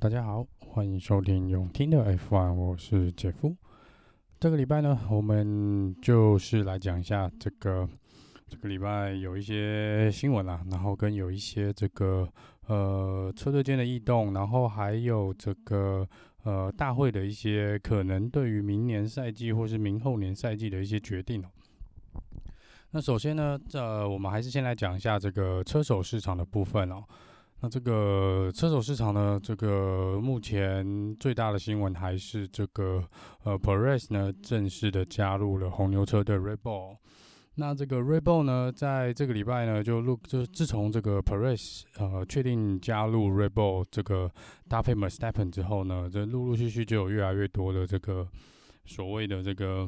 大家好，欢迎收听永听的 F1，我是杰夫。这个礼拜呢，我们就是来讲一下这个这个礼拜有一些新闻啊，然后跟有一些这个呃车队间的异动，然后还有这个呃大会的一些可能对于明年赛季或是明后年赛季的一些决定哦。那首先呢，这我们还是先来讲一下这个车手市场的部分哦。那这个车手市场呢，这个目前最大的新闻还是这个呃，Perez 呢正式的加入了红牛车队 Red Bull。那这个 Red Bull 呢，在这个礼拜呢，就录就自从这个 Perez 呃确定加入 Red Bull 这个搭配 Verstappen 之后呢，这陆陆续续就有越来越多的这个所谓的这个。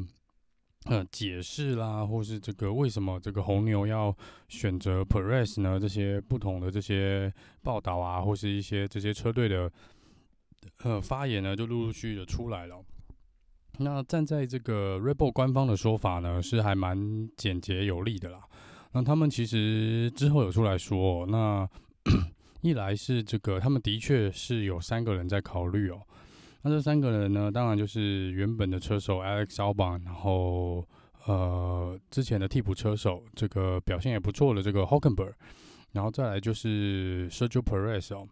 呃，解释啦，或是这个为什么这个红牛要选择 Perez 呢？这些不同的这些报道啊，或是一些这些车队的呃发言呢，就陆陆续续的出来了。那站在这个 Red Bull 官方的说法呢，是还蛮简洁有力的啦。那他们其实之后有出来说，那 一来是这个他们的确是有三个人在考虑哦。那这三个人呢，当然就是原本的车手 Alex Albon，然后呃之前的替补车手，这个表现也不错的这个 h o c k e n b e r g 然后再来就是 Sergio Perez 哦。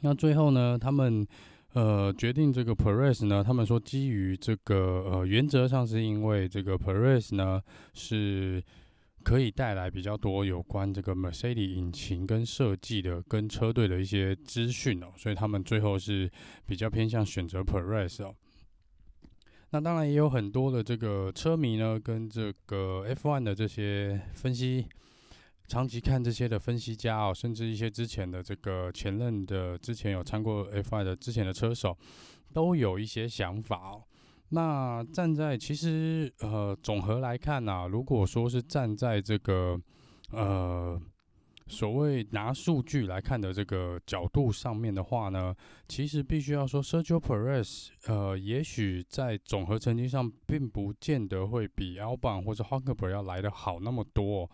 那最后呢，他们呃决定这个 Perez 呢，他们说基于这个呃原则上是因为这个 Perez 呢是。可以带来比较多有关这个 Mercedes 引擎跟设计的、跟车队的一些资讯哦，所以他们最后是比较偏向选择 Perez 哦。那当然也有很多的这个车迷呢，跟这个 F1 的这些分析，长期看这些的分析家哦，甚至一些之前的这个前任的、之前有参过 F1 的之前的车手，都有一些想法哦。那站在其实呃总和来看呐、啊，如果说是站在这个呃所谓拿数据来看的这个角度上面的话呢，其实必须要说，Sergio Perez 呃，也许在总和成绩上并不见得会比 Alban 或者 Hulkenberg 要来的好那么多，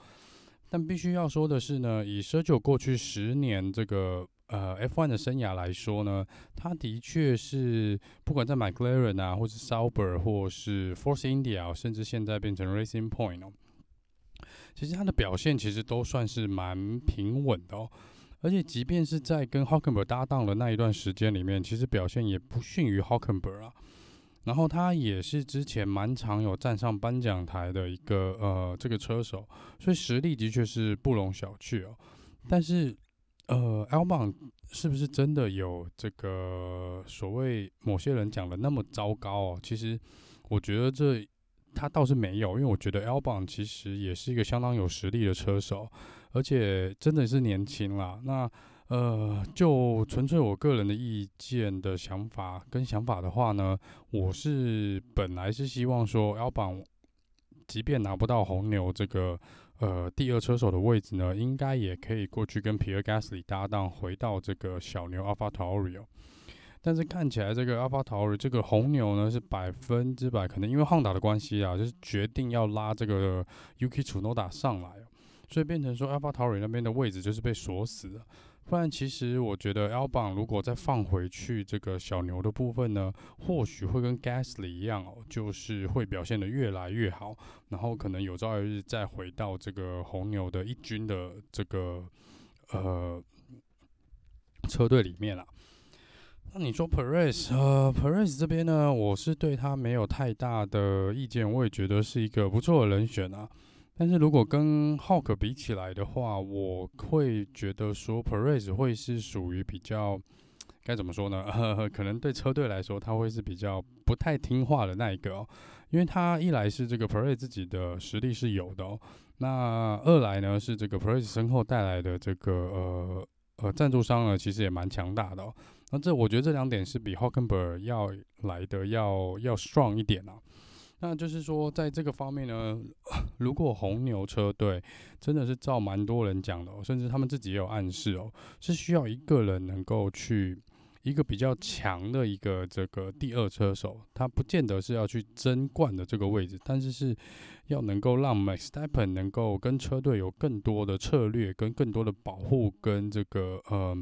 但必须要说的是呢，以 Sergio 过去十年这个。呃，F1 的生涯来说呢，他的确是不管在 McLaren 啊，或是 Sauber，或是 Force India，甚至现在变成 Racing Point 哦，其实他的表现其实都算是蛮平稳的哦。而且即便是在跟 Hockenberg 搭档的那一段时间里面，其实表现也不逊于 Hockenberg 啊。然后他也是之前蛮常有站上颁奖台的一个呃这个车手，所以实力的确是不容小觑哦。但是。呃，Albon 是不是真的有这个所谓某些人讲的那么糟糕哦？其实我觉得这他倒是没有，因为我觉得 Albon 其实也是一个相当有实力的车手，而且真的是年轻啦。那呃，就纯粹我个人的意见的想法跟想法的话呢，我是本来是希望说 Albon 即便拿不到红牛这个。呃，第二车手的位置呢，应该也可以过去跟皮尔加斯里搭档，回到这个小牛阿法塔奥里哦。但是看起来这个阿法塔奥里这个红牛呢，是百分之百可能因为汉达的关系啊，就是决定要拉这个 Yuki Tsunoda 上来，所以变成说阿法塔奥里那边的位置就是被锁死了。不然，其实我觉得 L 榜如果再放回去这个小牛的部分呢，或许会跟 Gasly 一样哦，就是会表现得越来越好，然后可能有朝一日再回到这个红牛的一军的这个呃车队里面了。那你说 Perez，呃，Perez 这边呢，我是对他没有太大的意见，我也觉得是一个不错的人选啊。但是如果跟 Hawk 比起来的话，我会觉得说 Perez 会是属于比较该怎么说呢？呵呵，可能对车队来说，他会是比较不太听话的那一个哦。因为他一来是这个 Perez 自己的实力是有的哦，那二来呢是这个 Perez 身后带来的这个呃呃赞助商呢，其实也蛮强大的哦。那这我觉得这两点是比 Hulkenberg 要来的要要 strong 一点啊。那就是说，在这个方面呢，如果红牛车队真的是照蛮多人讲的，甚至他们自己也有暗示哦，是需要一个人能够去一个比较强的一个这个第二车手，他不见得是要去争冠的这个位置，但是是要能够让 Max Steppen 能够跟车队有更多的策略，跟更多的保护，跟这个呃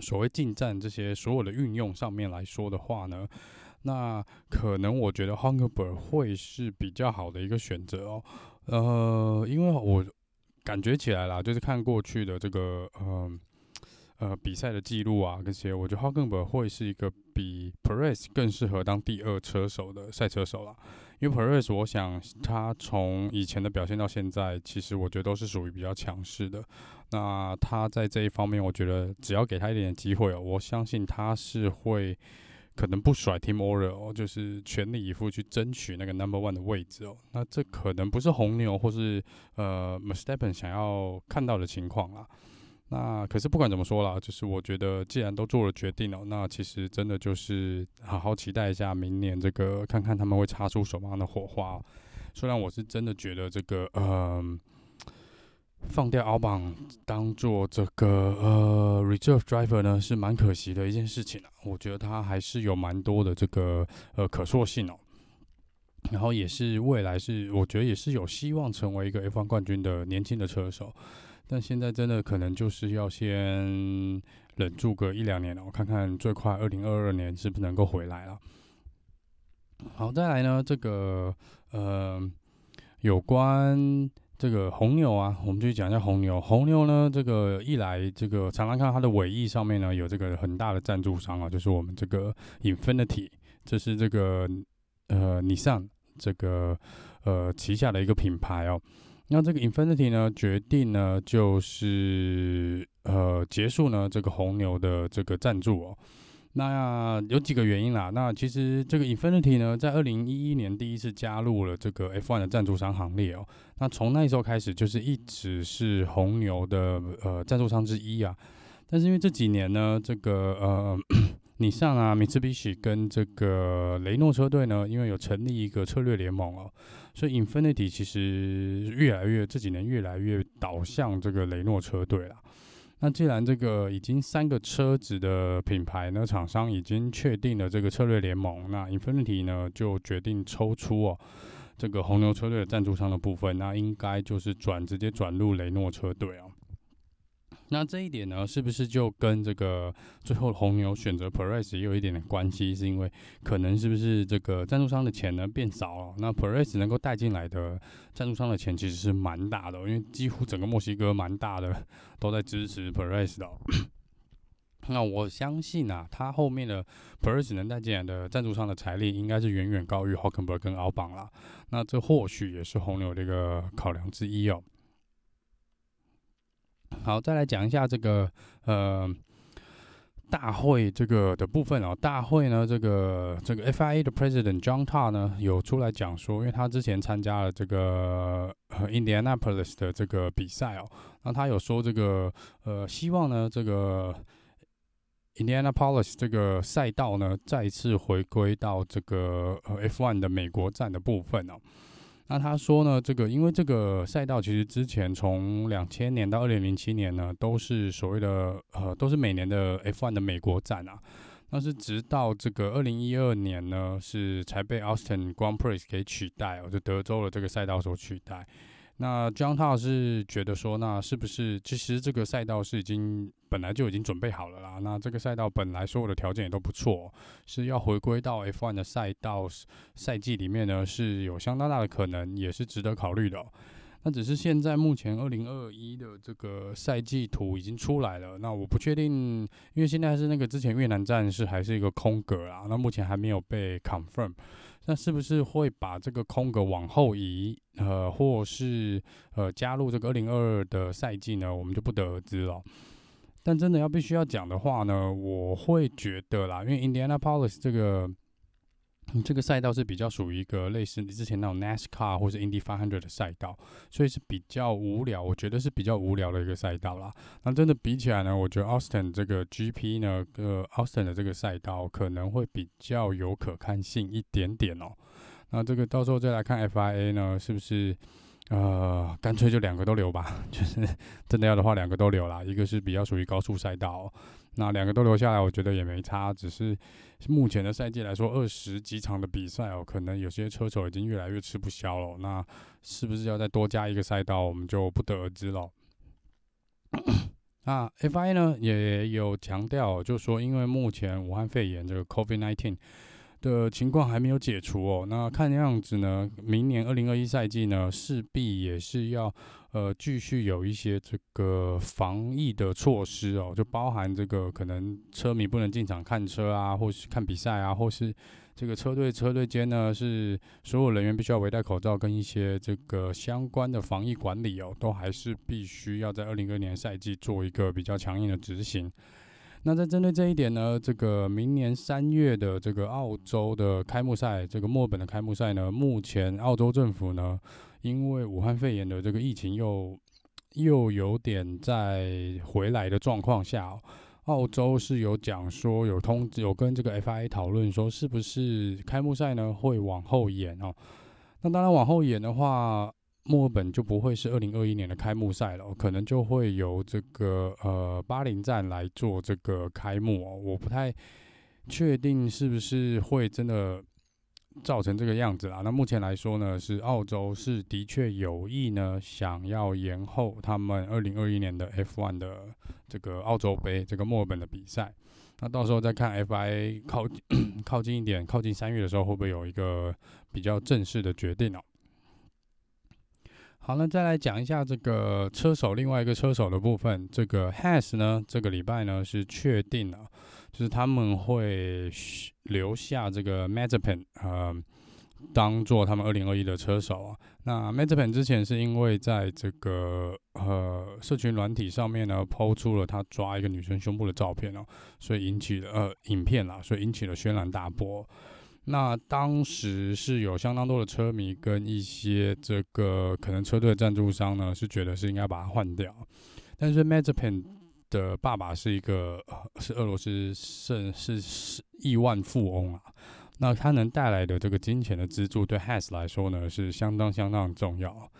所谓进站这些所有的运用上面来说的话呢，那可能我觉得 Hulkenberg 会是比较好的一个选择哦。呃，因为我感觉起来啦，就是看过去的这个呃呃比赛的记录啊，这些，我觉得 Hulkenberg 会是一个比 Perez 更适合当第二车手的赛车手啦。因为 Perez，我想他从以前的表现到现在，其实我觉得都是属于比较强势的。那他在这一方面，我觉得只要给他一点机会哦，我相信他是会可能不甩 Team Order 哦，就是全力以赴去争取那个 Number One 的位置哦。那这可能不是红牛或是呃 m e s t a p p e n 想要看到的情况啦。那可是不管怎么说啦，就是我觉得既然都做了决定了，那其实真的就是好好期待一下明年这个，看看他们会擦出什么样的火花。虽然我是真的觉得这个，嗯、呃，放掉奥邦当做这个呃 reserve driver 呢，是蛮可惜的一件事情啊。我觉得他还是有蛮多的这个呃可塑性哦，然后也是未来是我觉得也是有希望成为一个 F1 冠军的年轻的车手。但现在真的可能就是要先忍住个一两年了，我看看最快二零二二年是不是能够回来了。好，再来呢，这个呃，有关这个红牛啊，我们就讲一下红牛。红牛呢，这个一来，这个常常看到它的尾翼上面呢有这个很大的赞助商啊，就是我们这个 Infinity，这是这个呃尼桑这个呃旗下的一个品牌哦。那这个 Infinity 呢，决定呢，就是呃结束呢这个红牛的这个赞助哦。那有几个原因啦。那其实这个 Infinity 呢，在二零一一年第一次加入了这个 F1 的赞助商行列哦。那从那时候开始，就是一直是红牛的呃赞助商之一啊。但是因为这几年呢，这个呃。尼桑啊，米兹比西跟这个雷诺车队呢，因为有成立一个策略联盟哦，所以 Infinity 其实越来越这几年越来越导向这个雷诺车队了。那既然这个已经三个车子的品牌呢，厂商已经确定了这个策略联盟，那 Infinity 呢就决定抽出哦这个红牛车队的赞助商的部分，那应该就是转直接转入雷诺车队哦。那这一点呢，是不是就跟这个最后红牛选择 Perez 也有一点点关系？是因为可能是不是这个赞助商的钱呢变少了？那 Perez 能够带进来的赞助商的钱其实是蛮大的，因为几乎整个墨西哥蛮大的都在支持 Perez 的。那我相信啊，他后面的 Perez 能带进来的赞助商的财力，应该是远远高于 Hulkenberg 跟奥邦啦。那这或许也是红牛的一个考量之一哦。好，再来讲一下这个呃大会这个的部分哦。大会呢，这个这个 FIA 的 President John t a 呢有出来讲说，因为他之前参加了这个呃 Indianapolis 的这个比赛哦，那他有说这个呃希望呢这个 Indianapolis 这个赛道呢再次回归到这个呃 F1 的美国站的部分哦。那他说呢，这个因为这个赛道其实之前从两千年到二零零七年呢，都是所谓的呃，都是每年的 F1 的美国站啊。那是直到这个二零一二年呢，是才被 Austin Grand Prix 给取代哦，就德州的这个赛道所取代。那 John Todd 是觉得说，那是不是其实这个赛道是已经本来就已经准备好了啦？那这个赛道本来所有的条件也都不错，是要回归到 F1 的赛道赛季里面呢，是有相当大的可能，也是值得考虑的。那只是现在目前二零二一的这个赛季图已经出来了，那我不确定，因为现在是那个之前越南站是还是一个空格啊，那目前还没有被 confirm。那是不是会把这个空格往后移，呃，或是呃加入这个二零二二的赛季呢？我们就不得而知了。但真的要必须要讲的话呢，我会觉得啦，因为 Indianapolis 这个。这个赛道是比较属于一个类似你之前那种 NASCAR 或是 Indy 500的赛道，所以是比较无聊。我觉得是比较无聊的一个赛道啦。那真的比起来呢，我觉得 Austin 这个 GP 呢，呃，Austin 的这个赛道可能会比较有可看性一点点哦。那这个到时候再来看 FIA 呢，是不是呃，干脆就两个都留吧？就是真的要的话，两个都留啦。一个是比较属于高速赛道。那两个都留下来，我觉得也没差。只是目前的赛季来说，二十几场的比赛哦，可能有些车手已经越来越吃不消了。那是不是要再多加一个赛道，我们就不得而知了。那 FIA 呢也有强调，就说因为目前武汉肺炎这个 COVID-19 的情况还没有解除哦，那看样子呢，明年二零二一赛季呢势必也是要呃继续有一些这个防疫的措施哦，就包含这个可能车迷不能进场看车啊，或是看比赛啊，或是。这个车队车队间呢，是所有人员必须要围戴口罩，跟一些这个相关的防疫管理哦，都还是必须要在二零二年赛季做一个比较强硬的执行。那在针对这一点呢，这个明年三月的这个澳洲的开幕赛，这个墨本的开幕赛呢，目前澳洲政府呢，因为武汉肺炎的这个疫情又又有点在回来的状况下。澳洲是有讲说有通知有跟这个 FIA 讨论说是不是开幕赛呢会往后延哦？那当然往后延的话，墨尔本就不会是二零二一年的开幕赛了，可能就会由这个呃巴林站来做这个开幕哦。我不太确定是不是会真的。造成这个样子啦。那目前来说呢，是澳洲是的确有意呢，想要延后他们二零二一年的 F1 的这个澳洲杯这个墨尔本的比赛。那到时候再看 FIA 靠 靠近一点，靠近三月的时候，会不会有一个比较正式的决定哦？好，那再来讲一下这个车手，另外一个车手的部分。这个 Has 呢，这个礼拜呢是确定了。就是他们会留下这个 m a z e p e n 呃，当做他们二零二一的车手啊。那 m a z e p e n 之前是因为在这个呃社群软体上面呢抛出了他抓一个女生胸部的照片哦，所以引起了呃影片啦，所以引起了轩然大波。那当时是有相当多的车迷跟一些这个可能车队赞助商呢，是觉得是应该把它换掉，但是 Mazepin 的爸爸是一个是俄罗斯是是是亿万富翁啊，那他能带来的这个金钱的资助对 Has 来说呢是相当相当重要。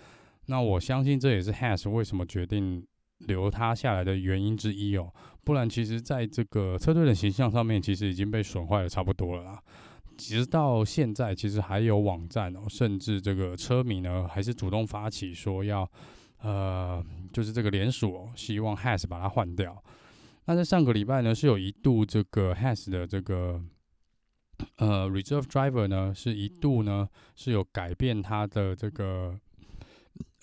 那我相信这也是 Has 为什么决定留他下来的原因之一哦。不然其实在这个车队的形象上面其实已经被损坏的差不多了啦。直到现在其实还有网站哦，甚至这个车迷呢还是主动发起说要。呃，就是这个联署，希望 Has 把它换掉。那在上个礼拜呢，是有一度这个 Has 的这个呃 Reserve Driver 呢，是一度呢是有改变他的这个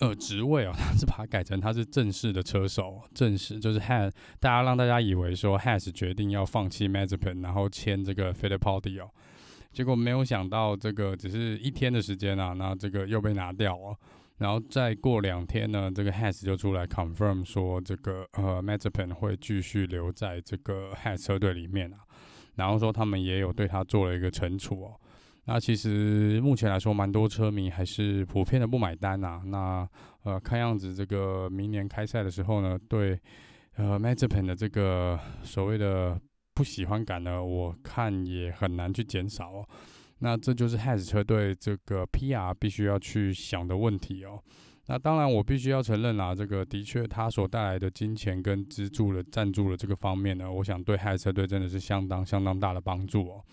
呃职位哦，他是把它改成他是正式的车手，正式就是 Has，大家让大家以为说 Has 决定要放弃 Mazepin，然后签这个 Fittipaldi 哦，结果没有想到这个只是一天的时间啊，那这个又被拿掉了。然后再过两天呢，这个 Has 就出来 confirm 说，这个呃 Mazepin 会继续留在这个 Has 车队里面啊。然后说他们也有对他做了一个惩处哦。那其实目前来说，蛮多车迷还是普遍的不买单呐。那呃，看样子这个明年开赛的时候呢，对呃 Mazepin 的这个所谓的不喜欢感呢，我看也很难去减少哦。那这就是 Has 车队这个 PR 必须要去想的问题哦。那当然，我必须要承认啦，这个的确它所带来的金钱跟资助的赞助的这个方面呢，我想对 Has 车队真的是相当相当大的帮助哦。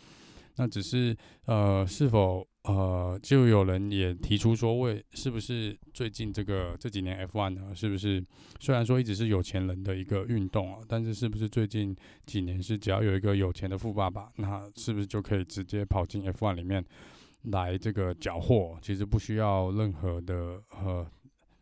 那只是呃，是否呃，就有人也提出说，为是不是最近这个这几年 F1 呢，是不是虽然说一直是有钱人的一个运动啊，但是是不是最近几年是只要有一个有钱的富爸爸，那是不是就可以直接跑进 F1 里面来这个缴获？其实不需要任何的呃，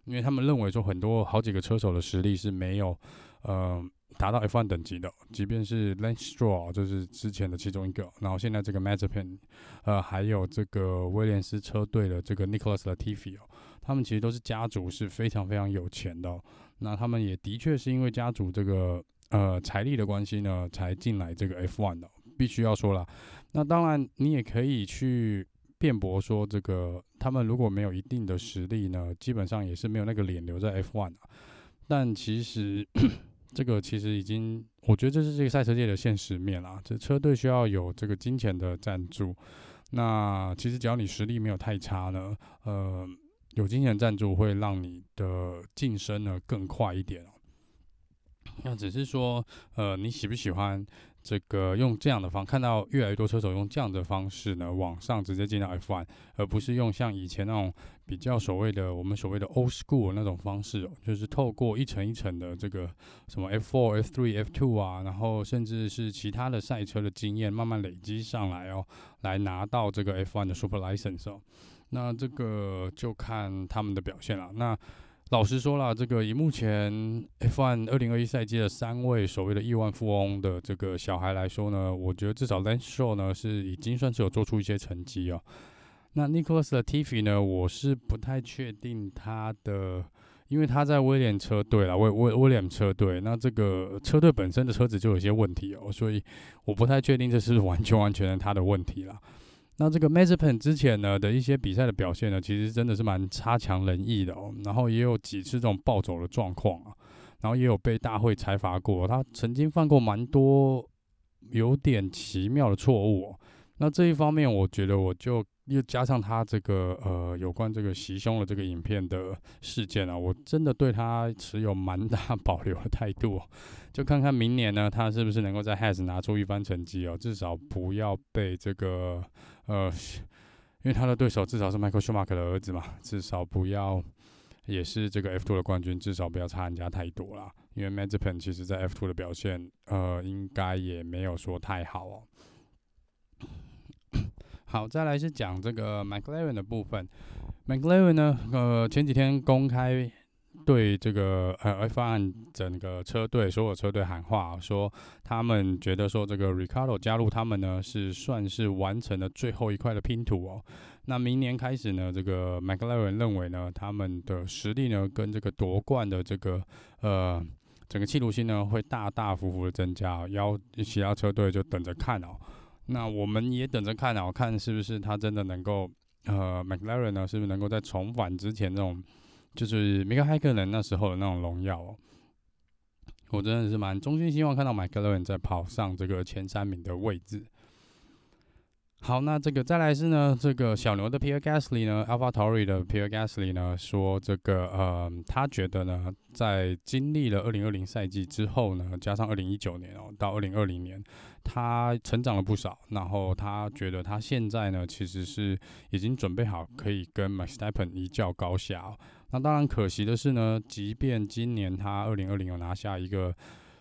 因为他们认为说很多好几个车手的实力是没有呃。达到 F1 等级的，即便是 Lance Stroll 就是之前的其中一个，然后现在这个 m a z e p e n 呃，还有这个威廉斯车队的这个 Nicholas Latifi 哦，他们其实都是家族是非常非常有钱的，那他们也的确是因为家族这个呃财力的关系呢，才进来这个 F1 的，必须要说了。那当然，你也可以去辩驳说，这个他们如果没有一定的实力呢，基本上也是没有那个脸留在 F1 的。但其实。这个其实已经，我觉得这是这个赛车界的现实面啦。这车队需要有这个金钱的赞助，那其实只要你实力没有太差呢，呃，有金钱赞助会让你的晋升呢更快一点。那只是说，呃，你喜不喜欢这个用这样的方，看到越来越多车手用这样的方式呢，往上直接进到 F1，而不是用像以前那种比较所谓的我们所谓的 old school 那种方式，就是透过一层一层的这个什么 F4、F3、F2 啊，然后甚至是其他的赛车的经验慢慢累积上来哦，来拿到这个 F1 的 Super License 哦。那这个就看他们的表现了。那老实说了，这个以目前 F1 二零二一赛季的三位所谓的亿万富翁的这个小孩来说呢，我觉得至少 Lance Stroll 呢是已经算是有做出一些成绩哦。那 Nicholas 的 Tiffy 呢，我是不太确定他的，因为他在威廉车队啦，威威威廉车队，那这个车队本身的车子就有些问题哦，所以我不太确定这是完全完全的他的问题啦。那这个 Mazepin 之前呢的一些比赛的表现呢，其实真的是蛮差强人意的哦。然后也有几次这种暴走的状况啊，然后也有被大会裁罚过。他曾经犯过蛮多有点奇妙的错误。那这一方面，我觉得我就又加上他这个呃有关这个袭胸的这个影片的事件啊，我真的对他持有蛮大保留的态度哦。就看看明年呢，他是不是能够在 Has 拿出一番成绩哦，至少不要被这个呃，因为他的对手至少是 Michael Schumacher 的儿子嘛，至少不要也是这个 F2 的冠军，至少不要差人家太多啦。因为 Mazepin 其实在 F2 的表现呃，应该也没有说太好哦。好，再来是讲这个 McLaren 的部分。McLaren 呢，呃，前几天公开对这个呃 F1 整个车队所有车队喊话，说他们觉得说这个 Ricardo 加入他们呢，是算是完成了最后一块的拼图哦。那明年开始呢，这个 McLaren 认为呢，他们的实力呢，跟这个夺冠的这个呃整个企图心呢，会大大幅幅的增加，要其他车队就等着看哦。那我们也等着看哦，看是不是他真的能够，呃，McLaren 呢，是不是能够再重返之前那种，就是米克海克能那时候的那种荣耀哦？我真的是蛮衷心希望看到 McLaren 再跑上这个前三名的位置。好，那这个再来是呢，这个小牛的 Pierre Gasly 呢，AlphaTauri 的 Pierre Gasly 呢，说这个呃，他觉得呢，在经历了二零二零赛季之后呢，加上二零一九年哦，到二零二零年，他成长了不少。然后他觉得他现在呢，其实是已经准备好可以跟 Verstappen 一较高下哦。那当然可惜的是呢，即便今年他二零二零有拿下一个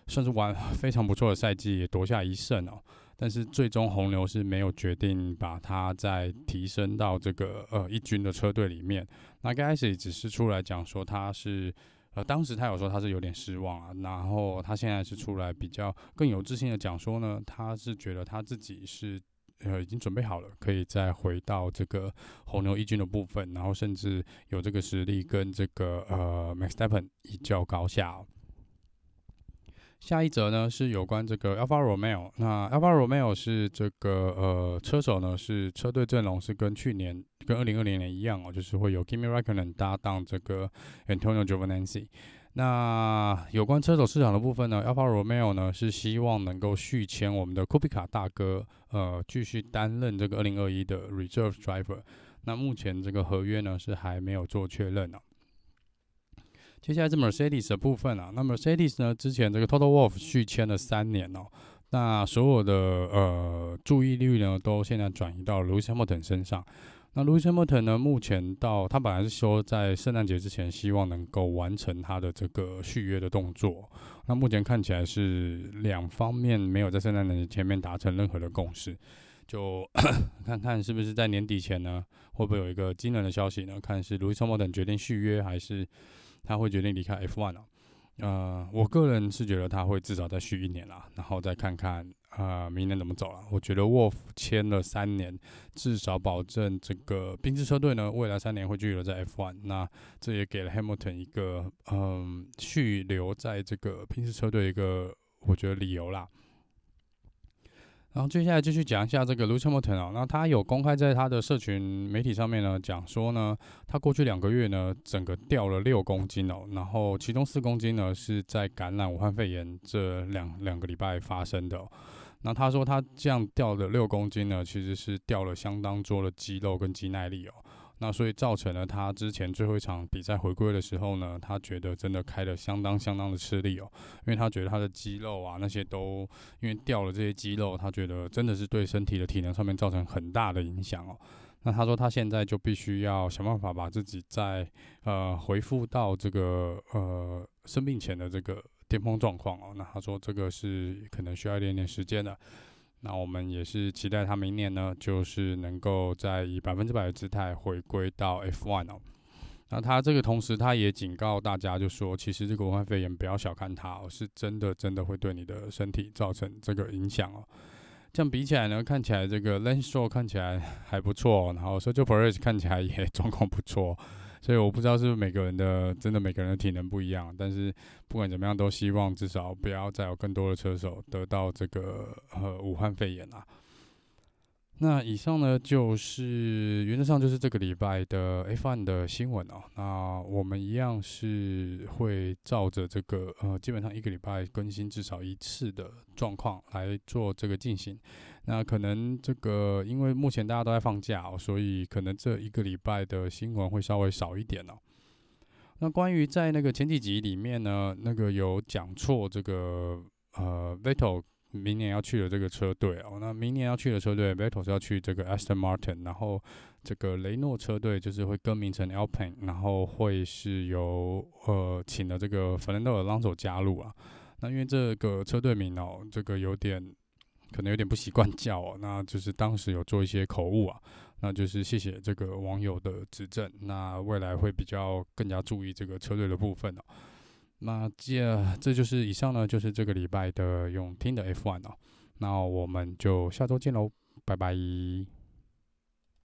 算是完 非常不错的赛季，也夺下一胜哦。但是最终红牛是没有决定把他再提升到这个呃一军的车队里面。那刚开始只是出来讲说他是呃当时他有说他是有点失望啊，然后他现在是出来比较更有自信的讲说呢，他是觉得他自己是呃已经准备好了，可以再回到这个红牛一军的部分，然后甚至有这个实力跟这个呃 Max Verstappen 一较高下哦。下一则呢是有关这个 Alfa Romeo，那 Alfa Romeo 是这个呃车手呢是车队阵容是跟去年跟二零二零年一样哦，就是会有 Kimi Räikkönen 搭档这个 Antonio Giovinazzi。那有关车手市场的部分呢，Alfa Romeo 呢是希望能够续签我们的库比卡大哥，呃，继续担任这个二零二一的 Reserve Driver。那目前这个合约呢是还没有做确认呢、接下来是 Mercedes 的部分啊，那 Mercedes 呢，之前这个 Toto Wolff 续签了三年哦，那所有的呃注意力呢，都现在转移到 Lewis Hamilton 身上。那 Lewis Hamilton 呢，目前到他本来是说在圣诞节之前，希望能够完成他的这个续约的动作。那目前看起来是两方面没有在圣诞节前面达成任何的共识，就 看看是不是在年底前呢，会不会有一个惊人的消息呢？看是 Lewis Hamilton 决定续约还是？他会决定离开 F1 了，呃，我个人是觉得他会至少再续一年啦，然后再看看呃明年怎么走了。我觉得 Wolf 签了三年，至少保证这个宾士车队呢未来三年会继续留在 F1，那这也给了 Hamilton 一个嗯续留在这个宾士车队一个我觉得理由啦。然后接下来继续讲一下这个 Lewis Hamilton 啊，那他有公开在他的社群媒体上面呢，讲说呢，他过去两个月呢，整个掉了六公斤哦，然后其中四公斤呢是在感染武汉肺炎这两两个礼拜发生的。那他说他这样掉的六公斤呢，其实是掉了相当多的肌肉跟肌耐力哦。那所以造成了他之前最后一场比赛回归的时候呢，他觉得真的开的相当相当的吃力哦，因为他觉得他的肌肉啊那些都因为掉了这些肌肉，他觉得真的是对身体的体能上面造成很大的影响哦。那他说他现在就必须要想办法把自己再呃恢复到这个呃生病前的这个巅峰状况哦。那他说这个是可能需要一点点时间的。那我们也是期待他明年呢，就是能够再以百分之百的姿态回归到 F1 哦。那他这个同时他也警告大家，就说其实这个武汉肺炎不要小看它哦，是真的真的会对你的身体造成这个影响哦。这样比起来呢，看起来这个 Lance Stroll 看起来还不错，然后 Sergio Perez 看起来也状况不错，所以我不知道是不是每个人的真的每个人的体能不一样，但是不管怎么样，都希望至少不要再有更多的车手得到这个呃武汉肺炎啊。那以上呢，就是原则上就是这个礼拜的 F1 的新闻哦。那我们一样是会照着这个呃，基本上一个礼拜更新至少一次的状况来做这个进行。那可能这个因为目前大家都在放假哦，所以可能这一个礼拜的新闻会稍微少一点哦。那关于在那个前几集里面呢，那个有讲错这个呃 Vettel。明年要去的这个车队哦，那明年要去的车队，Vettel 是要去这个 Aston Martin，然后这个雷诺车队就是会更名成 Alpine，然后会是由呃请了这个 Fernando Alonso 加入啊。那因为这个车队名哦，这个有点可能有点不习惯叫哦，那就是当时有做一些口误啊，那就是谢谢这个网友的指正，那未来会比较更加注意这个车队的部分哦。那这这就是以上呢，就是这个礼拜的用听的 F1 哦。那我们就下周见喽，拜拜。